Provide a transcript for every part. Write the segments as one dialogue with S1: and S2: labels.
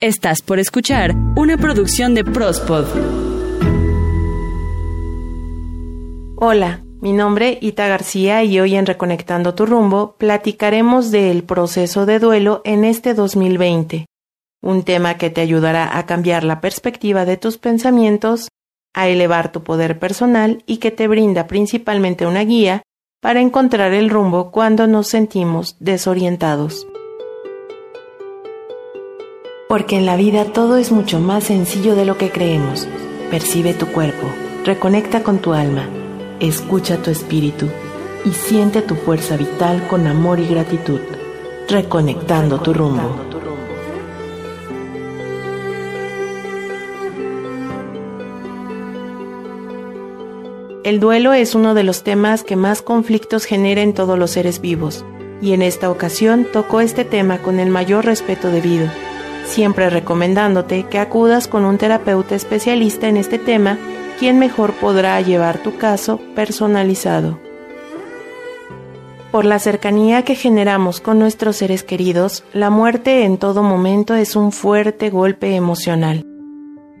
S1: Estás por escuchar una producción de Prospod.
S2: Hola, mi nombre Ita García y hoy en Reconectando tu rumbo platicaremos del proceso de duelo en este 2020, un tema que te ayudará a cambiar la perspectiva de tus pensamientos, a elevar tu poder personal y que te brinda principalmente una guía para encontrar el rumbo cuando nos sentimos desorientados. Porque en la vida todo es mucho más sencillo de lo que creemos. Percibe tu cuerpo, reconecta con tu alma, escucha tu espíritu y siente tu fuerza vital con amor y gratitud, reconectando tu rumbo. El duelo es uno de los temas que más conflictos genera en todos los seres vivos, y en esta ocasión tocó este tema con el mayor respeto debido siempre recomendándote que acudas con un terapeuta especialista en este tema, quien mejor podrá llevar tu caso personalizado. Por la cercanía que generamos con nuestros seres queridos, la muerte en todo momento es un fuerte golpe emocional.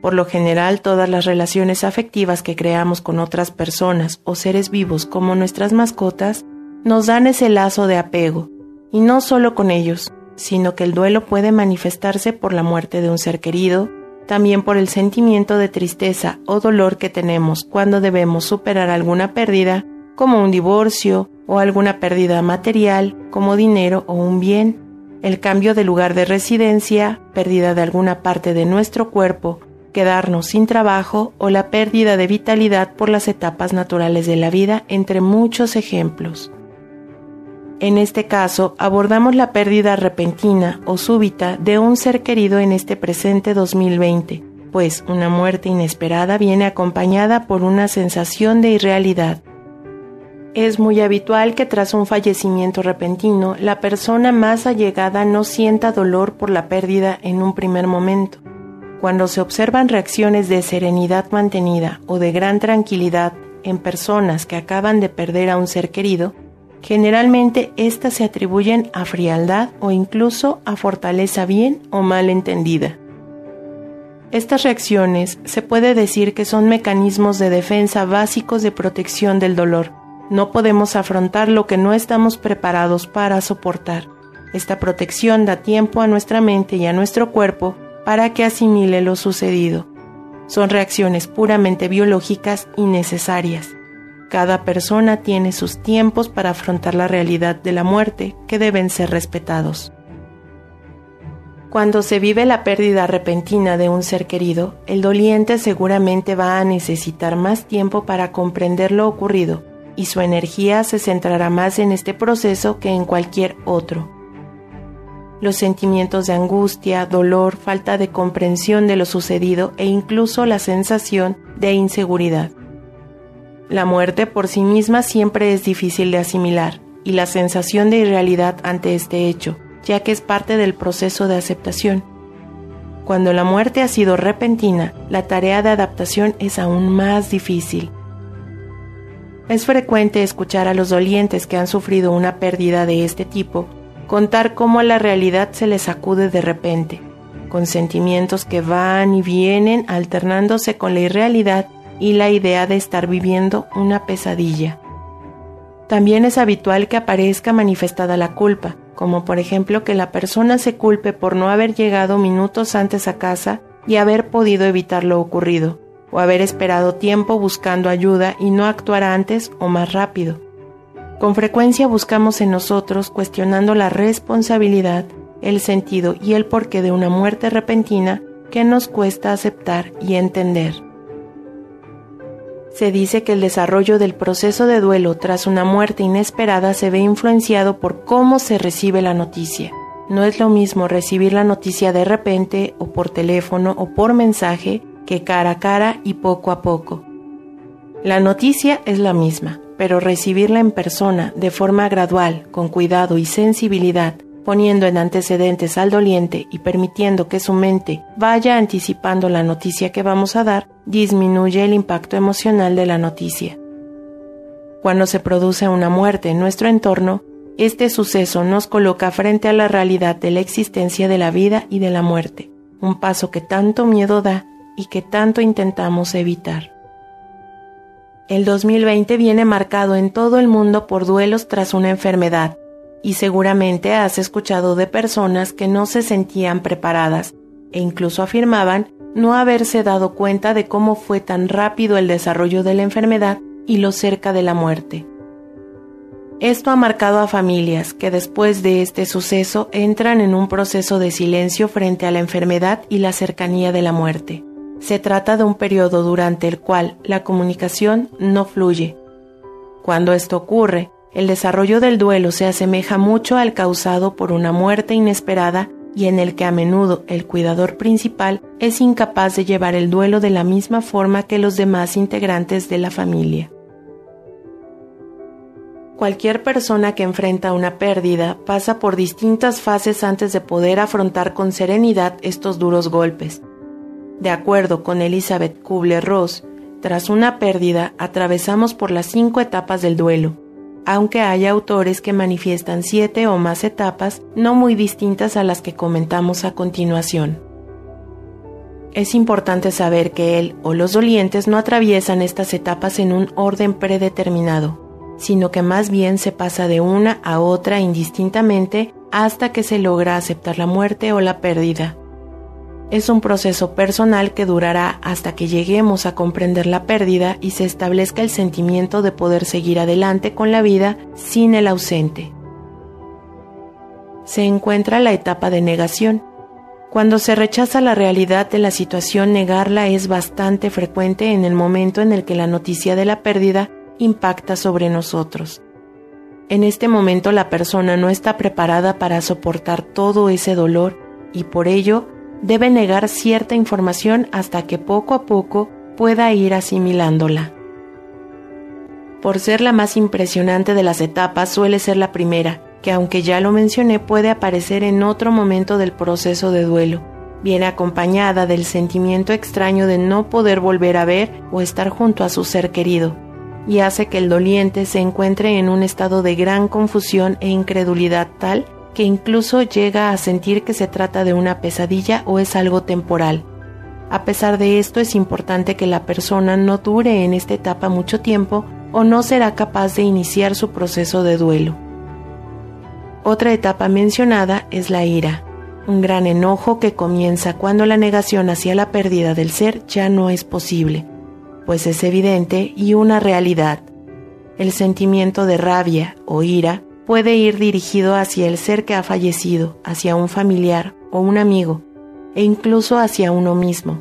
S2: Por lo general, todas las relaciones afectivas que creamos con otras personas o seres vivos como nuestras mascotas nos dan ese lazo de apego, y no solo con ellos, sino que el duelo puede manifestarse por la muerte de un ser querido, también por el sentimiento de tristeza o dolor que tenemos cuando debemos superar alguna pérdida, como un divorcio o alguna pérdida material, como dinero o un bien, el cambio de lugar de residencia, pérdida de alguna parte de nuestro cuerpo, quedarnos sin trabajo o la pérdida de vitalidad por las etapas naturales de la vida, entre muchos ejemplos. En este caso, abordamos la pérdida repentina o súbita de un ser querido en este presente 2020, pues una muerte inesperada viene acompañada por una sensación de irrealidad. Es muy habitual que tras un fallecimiento repentino, la persona más allegada no sienta dolor por la pérdida en un primer momento. Cuando se observan reacciones de serenidad mantenida o de gran tranquilidad en personas que acaban de perder a un ser querido, Generalmente estas se atribuyen a frialdad o incluso a fortaleza bien o mal entendida. Estas reacciones se puede decir que son mecanismos de defensa básicos de protección del dolor. No podemos afrontar lo que no estamos preparados para soportar. Esta protección da tiempo a nuestra mente y a nuestro cuerpo para que asimile lo sucedido. Son reacciones puramente biológicas y necesarias. Cada persona tiene sus tiempos para afrontar la realidad de la muerte que deben ser respetados. Cuando se vive la pérdida repentina de un ser querido, el doliente seguramente va a necesitar más tiempo para comprender lo ocurrido y su energía se centrará más en este proceso que en cualquier otro. Los sentimientos de angustia, dolor, falta de comprensión de lo sucedido e incluso la sensación de inseguridad la muerte por sí misma siempre es difícil de asimilar y la sensación de irrealidad ante este hecho, ya que es parte del proceso de aceptación. Cuando la muerte ha sido repentina, la tarea de adaptación es aún más difícil. Es frecuente escuchar a los dolientes que han sufrido una pérdida de este tipo contar cómo la realidad se les acude de repente, con sentimientos que van y vienen alternándose con la irrealidad y la idea de estar viviendo una pesadilla. También es habitual que aparezca manifestada la culpa, como por ejemplo que la persona se culpe por no haber llegado minutos antes a casa y haber podido evitar lo ocurrido, o haber esperado tiempo buscando ayuda y no actuar antes o más rápido. Con frecuencia buscamos en nosotros cuestionando la responsabilidad, el sentido y el porqué de una muerte repentina que nos cuesta aceptar y entender. Se dice que el desarrollo del proceso de duelo tras una muerte inesperada se ve influenciado por cómo se recibe la noticia. No es lo mismo recibir la noticia de repente o por teléfono o por mensaje que cara a cara y poco a poco. La noticia es la misma, pero recibirla en persona, de forma gradual, con cuidado y sensibilidad, poniendo en antecedentes al doliente y permitiendo que su mente vaya anticipando la noticia que vamos a dar, disminuye el impacto emocional de la noticia. Cuando se produce una muerte en nuestro entorno, este suceso nos coloca frente a la realidad de la existencia de la vida y de la muerte, un paso que tanto miedo da y que tanto intentamos evitar. El 2020 viene marcado en todo el mundo por duelos tras una enfermedad, y seguramente has escuchado de personas que no se sentían preparadas e incluso afirmaban no haberse dado cuenta de cómo fue tan rápido el desarrollo de la enfermedad y lo cerca de la muerte. Esto ha marcado a familias que después de este suceso entran en un proceso de silencio frente a la enfermedad y la cercanía de la muerte. Se trata de un periodo durante el cual la comunicación no fluye. Cuando esto ocurre, el desarrollo del duelo se asemeja mucho al causado por una muerte inesperada y en el que a menudo el cuidador principal es incapaz de llevar el duelo de la misma forma que los demás integrantes de la familia. Cualquier persona que enfrenta una pérdida pasa por distintas fases antes de poder afrontar con serenidad estos duros golpes. De acuerdo con Elizabeth Kubler-Ross, tras una pérdida atravesamos por las cinco etapas del duelo, aunque hay autores que manifiestan siete o más etapas no muy distintas a las que comentamos a continuación. Es importante saber que él o los dolientes no atraviesan estas etapas en un orden predeterminado, sino que más bien se pasa de una a otra indistintamente hasta que se logra aceptar la muerte o la pérdida es un proceso personal que durará hasta que lleguemos a comprender la pérdida y se establezca el sentimiento de poder seguir adelante con la vida sin el ausente. Se encuentra la etapa de negación. Cuando se rechaza la realidad de la situación, negarla es bastante frecuente en el momento en el que la noticia de la pérdida impacta sobre nosotros. En este momento la persona no está preparada para soportar todo ese dolor y por ello debe negar cierta información hasta que poco a poco pueda ir asimilándola. Por ser la más impresionante de las etapas suele ser la primera, que aunque ya lo mencioné puede aparecer en otro momento del proceso de duelo. Viene acompañada del sentimiento extraño de no poder volver a ver o estar junto a su ser querido, y hace que el doliente se encuentre en un estado de gran confusión e incredulidad tal que incluso llega a sentir que se trata de una pesadilla o es algo temporal. A pesar de esto es importante que la persona no dure en esta etapa mucho tiempo o no será capaz de iniciar su proceso de duelo. Otra etapa mencionada es la ira, un gran enojo que comienza cuando la negación hacia la pérdida del ser ya no es posible, pues es evidente y una realidad. El sentimiento de rabia o ira puede ir dirigido hacia el ser que ha fallecido, hacia un familiar o un amigo, e incluso hacia uno mismo.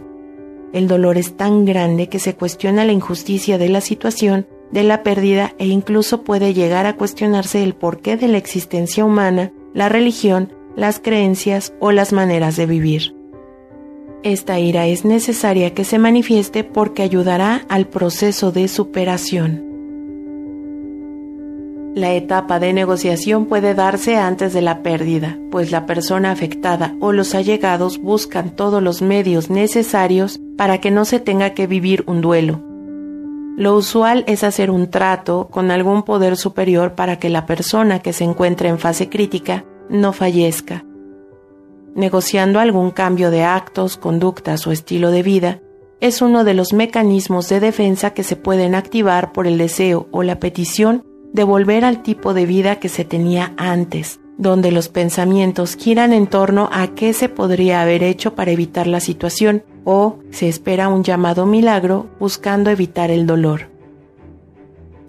S2: El dolor es tan grande que se cuestiona la injusticia de la situación, de la pérdida e incluso puede llegar a cuestionarse el porqué de la existencia humana, la religión, las creencias o las maneras de vivir. Esta ira es necesaria que se manifieste porque ayudará al proceso de superación. La etapa de negociación puede darse antes de la pérdida, pues la persona afectada o los allegados buscan todos los medios necesarios para que no se tenga que vivir un duelo. Lo usual es hacer un trato con algún poder superior para que la persona que se encuentra en fase crítica no fallezca. Negociando algún cambio de actos, conductas o estilo de vida es uno de los mecanismos de defensa que se pueden activar por el deseo o la petición de volver al tipo de vida que se tenía antes, donde los pensamientos giran en torno a qué se podría haber hecho para evitar la situación o se espera un llamado milagro buscando evitar el dolor.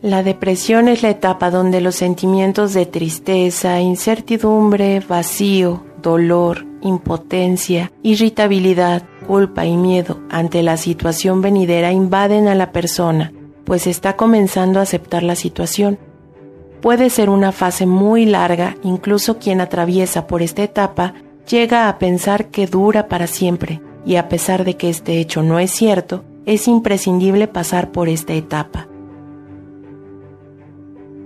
S2: La depresión es la etapa donde los sentimientos de tristeza, incertidumbre, vacío, dolor, impotencia, irritabilidad, culpa y miedo ante la situación venidera invaden a la persona, pues está comenzando a aceptar la situación Puede ser una fase muy larga, incluso quien atraviesa por esta etapa llega a pensar que dura para siempre, y a pesar de que este hecho no es cierto, es imprescindible pasar por esta etapa.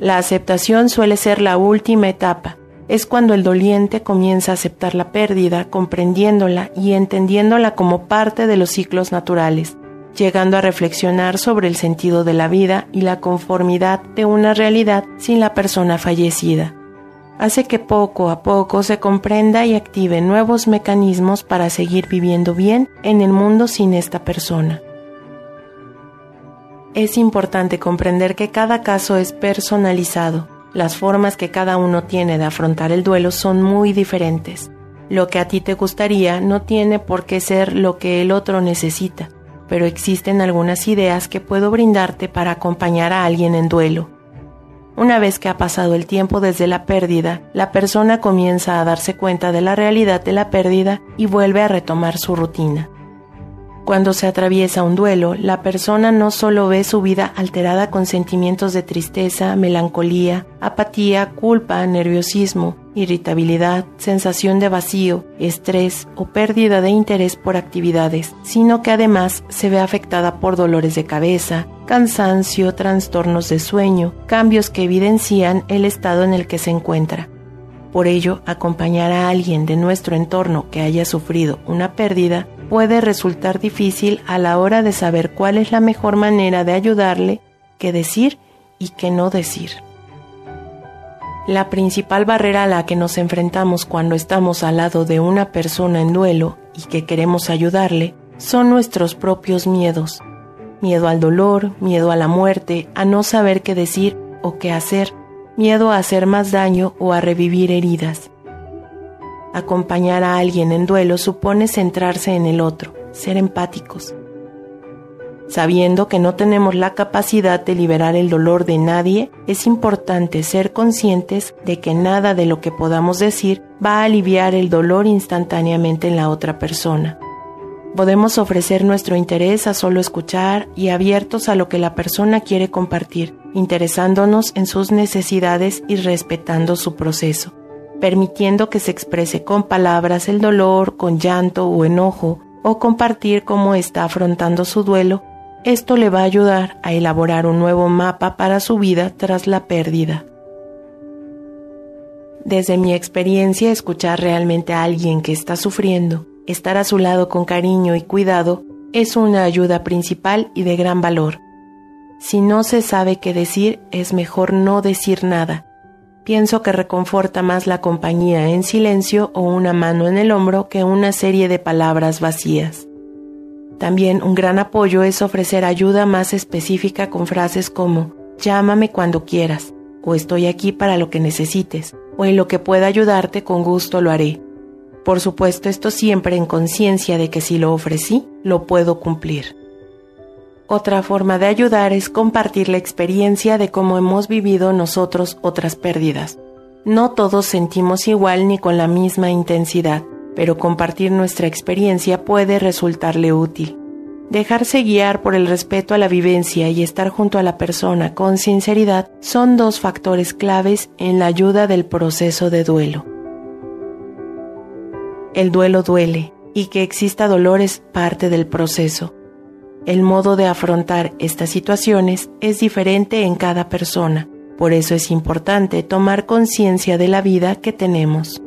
S2: La aceptación suele ser la última etapa, es cuando el doliente comienza a aceptar la pérdida, comprendiéndola y entendiéndola como parte de los ciclos naturales, llegando a reflexionar sobre el sentido de la vida y la conformidad de una realidad sin la persona fallecida. hace que poco a poco se comprenda y active nuevos mecanismos para seguir viviendo bien en el mundo sin esta persona. Es importante comprender que cada caso es personalizado. Las formas que cada uno tiene de afrontar el duelo son muy diferentes. Lo que a ti te gustaría no tiene por qué ser lo que el otro necesita, pero existen algunas ideas que puedo brindarte para acompañar a alguien en duelo. Una vez que ha pasado el tiempo desde la pérdida, la persona comienza a darse cuenta de la realidad de la pérdida y vuelve a retomar su rutina. Cuando se atraviesa un duelo, la persona no solo ve su vida alterada con sentimientos de tristeza, melancolía, apatía, culpa, nerviosismo, irritabilidad, sensación de vacío, estrés o pérdida de interés por actividades, sino que además se ve afectada por dolores de cabeza, cansancio, trastornos de sueño, cambios que evidencian el estado en el que se encuentra. Por ello, acompañar a alguien de nuestro entorno que haya sufrido una pérdida puede resultar difícil a la hora de saber cuál es la mejor manera de ayudarle, qué decir y qué no decir. La principal barrera a la que nos enfrentamos cuando estamos al lado de una persona en duelo y que queremos ayudarle son nuestros propios miedos. Miedo al dolor, miedo a la muerte, a no saber qué decir o qué hacer, miedo a hacer más daño o a revivir heridas. Acompañar a alguien en duelo supone centrarse en el otro, ser empáticos. Sabiendo que no tenemos la capacidad de liberar el dolor de nadie, es importante ser conscientes de que nada de lo que podamos decir va a aliviar el dolor instantáneamente en la otra persona. Podemos ofrecer nuestro interés a solo escuchar y abiertos a lo que la persona quiere compartir, interesándonos en sus necesidades y respetando su proceso permitiendo que se exprese con palabras el dolor, con llanto o enojo, o compartir cómo está afrontando su duelo, esto le va a ayudar a elaborar un nuevo mapa para su vida tras la pérdida. Desde mi experiencia, escuchar realmente a alguien que está sufriendo, estar a su lado con cariño y cuidado, es una ayuda principal y de gran valor. Si no se sabe qué decir, es mejor no decir nada, Pienso que reconforta más la compañía en silencio o una mano en el hombro que una serie de palabras vacías. También un gran apoyo es ofrecer ayuda más específica con frases como llámame cuando quieras, o estoy aquí para lo que necesites, o en lo que pueda ayudarte con gusto lo haré. Por supuesto, esto siempre en conciencia de que si lo ofrecí, lo puedo cumplir. Otra forma de ayudar es compartir la experiencia de cómo hemos vivido nosotros otras pérdidas. No todos sentimos igual ni con la misma intensidad, pero compartir nuestra experiencia puede resultarle útil. Dejarse guiar por el respeto a la vivencia y estar junto a la persona con sinceridad son dos factores claves en la ayuda del proceso de duelo. El duelo duele y que exista dolor es parte del proceso. El modo de afrontar estas situaciones es diferente en cada persona, por eso es importante tomar conciencia de la vida que tenemos.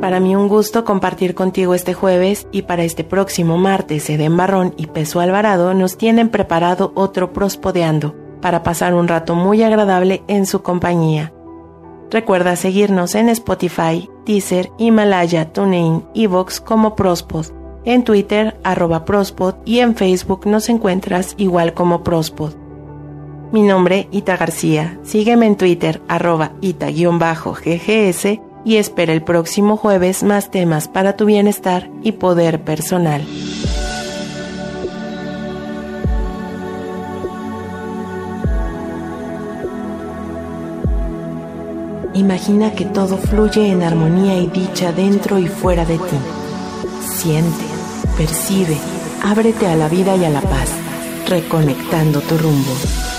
S2: Para mí un gusto compartir contigo este jueves y para este próximo martes Eden Barrón y Peso Alvarado nos tienen preparado otro Prospodeando para pasar un rato muy agradable en su compañía. Recuerda seguirnos en Spotify, Deezer, Himalaya, TuneIn, Evox como Prospod. En Twitter, arroba Prospod y en Facebook nos encuentras igual como Prospod. Mi nombre, Ita García. Sígueme en Twitter, arroba Ita-GGS y espera el próximo jueves más temas para tu bienestar y poder personal. Imagina que todo fluye en armonía y dicha dentro y fuera de ti. Siente, percibe, ábrete a la vida y a la paz, reconectando tu rumbo.